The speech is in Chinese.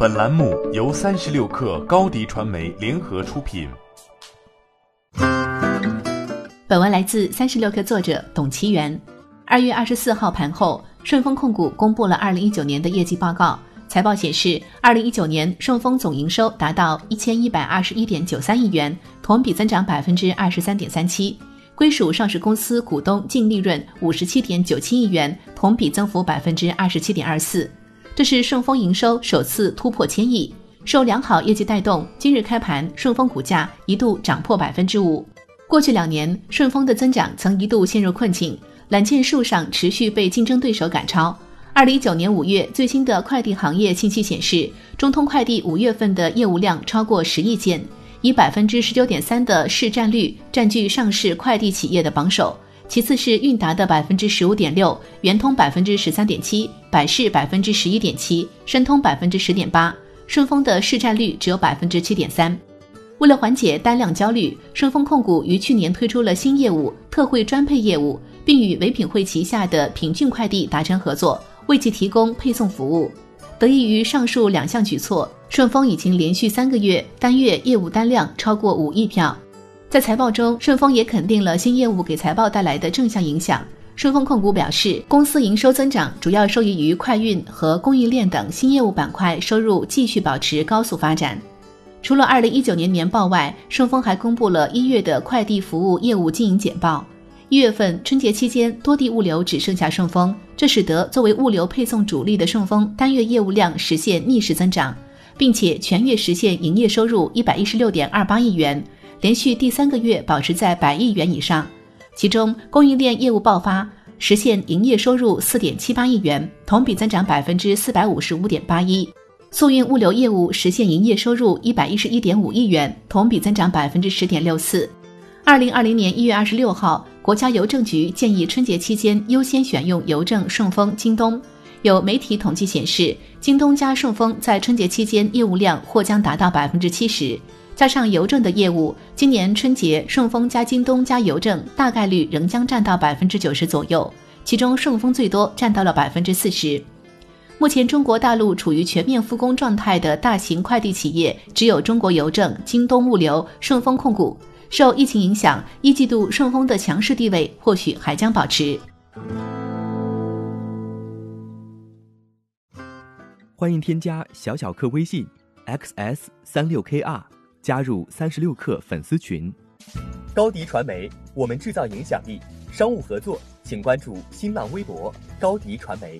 本栏目由三十六氪高低传媒联合出品。本文来自三十六氪作者董其元。二月二十四号盘后，顺丰控股公布了二零一九年的业绩报告。财报显示，二零一九年顺丰总营收达到一千一百二十一点九三亿元，同比增长百分之二十三点三七。归属上市公司股东净利润五十七点九七亿元，同比增幅百分之二十七点二四。这是顺丰营收首次突破千亿。受良好业绩带动，今日开盘顺丰股价一度涨破百分之五。过去两年，顺丰的增长曾一度陷入困境，揽件数上持续被竞争对手赶超。二零一九年五月最新的快递行业信息显示，中通快递五月份的业务量超过十亿件，以百分之十九点三的市占率占据上市快递企业的榜首，其次是韵达的百分之十五点六，圆通百分之十三点七，百世百分之十一点七，申通百分之十点八，顺丰的市占率只有百分之七点三。为了缓解单量焦虑，顺丰控股于去年推出了新业务特惠专配业务，并与唯品会旗下的品骏快递达成合作。为其提供配送服务，得益于上述两项举措，顺丰已经连续三个月单月业务单量超过五亿票。在财报中，顺丰也肯定了新业务给财报带来的正向影响。顺丰控股表示，公司营收增长主要受益于快运和供应链等新业务板块收入继续保持高速发展。除了二零一九年年报外，顺丰还公布了一月的快递服务业务经营简报。一月份春节期间，多地物流只剩下顺丰，这使得作为物流配送主力的顺丰单月业务量实现逆势增长，并且全月实现营业收入一百一十六点二八亿元，连续第三个月保持在百亿元以上。其中，供应链业务爆发，实现营业收入四点七八亿元，同比增长百分之四百五十五点八一；速运物流业务实现营业收入一百一十一点五亿元，同比增长百分之十点六四。二零二零年一月二十六号。国家邮政局建议春节期间优先选用邮政、顺丰、京东。有媒体统计显示，京东加顺丰在春节期间业务量或将达到百分之七十。加上邮政的业务，今年春节顺丰加京东加邮政大概率仍将占到百分之九十左右，其中顺丰最多占到了百分之四十。目前中国大陆处于全面复工状态的大型快递企业只有中国邮政、京东物流、顺丰控股。受疫情影响，一季度顺丰的强势地位或许还将保持。欢迎添加小小客微信 xs 三六 kr 加入三十六氪粉丝群。高迪传媒，我们制造影响力。商务合作，请关注新浪微博高迪传媒。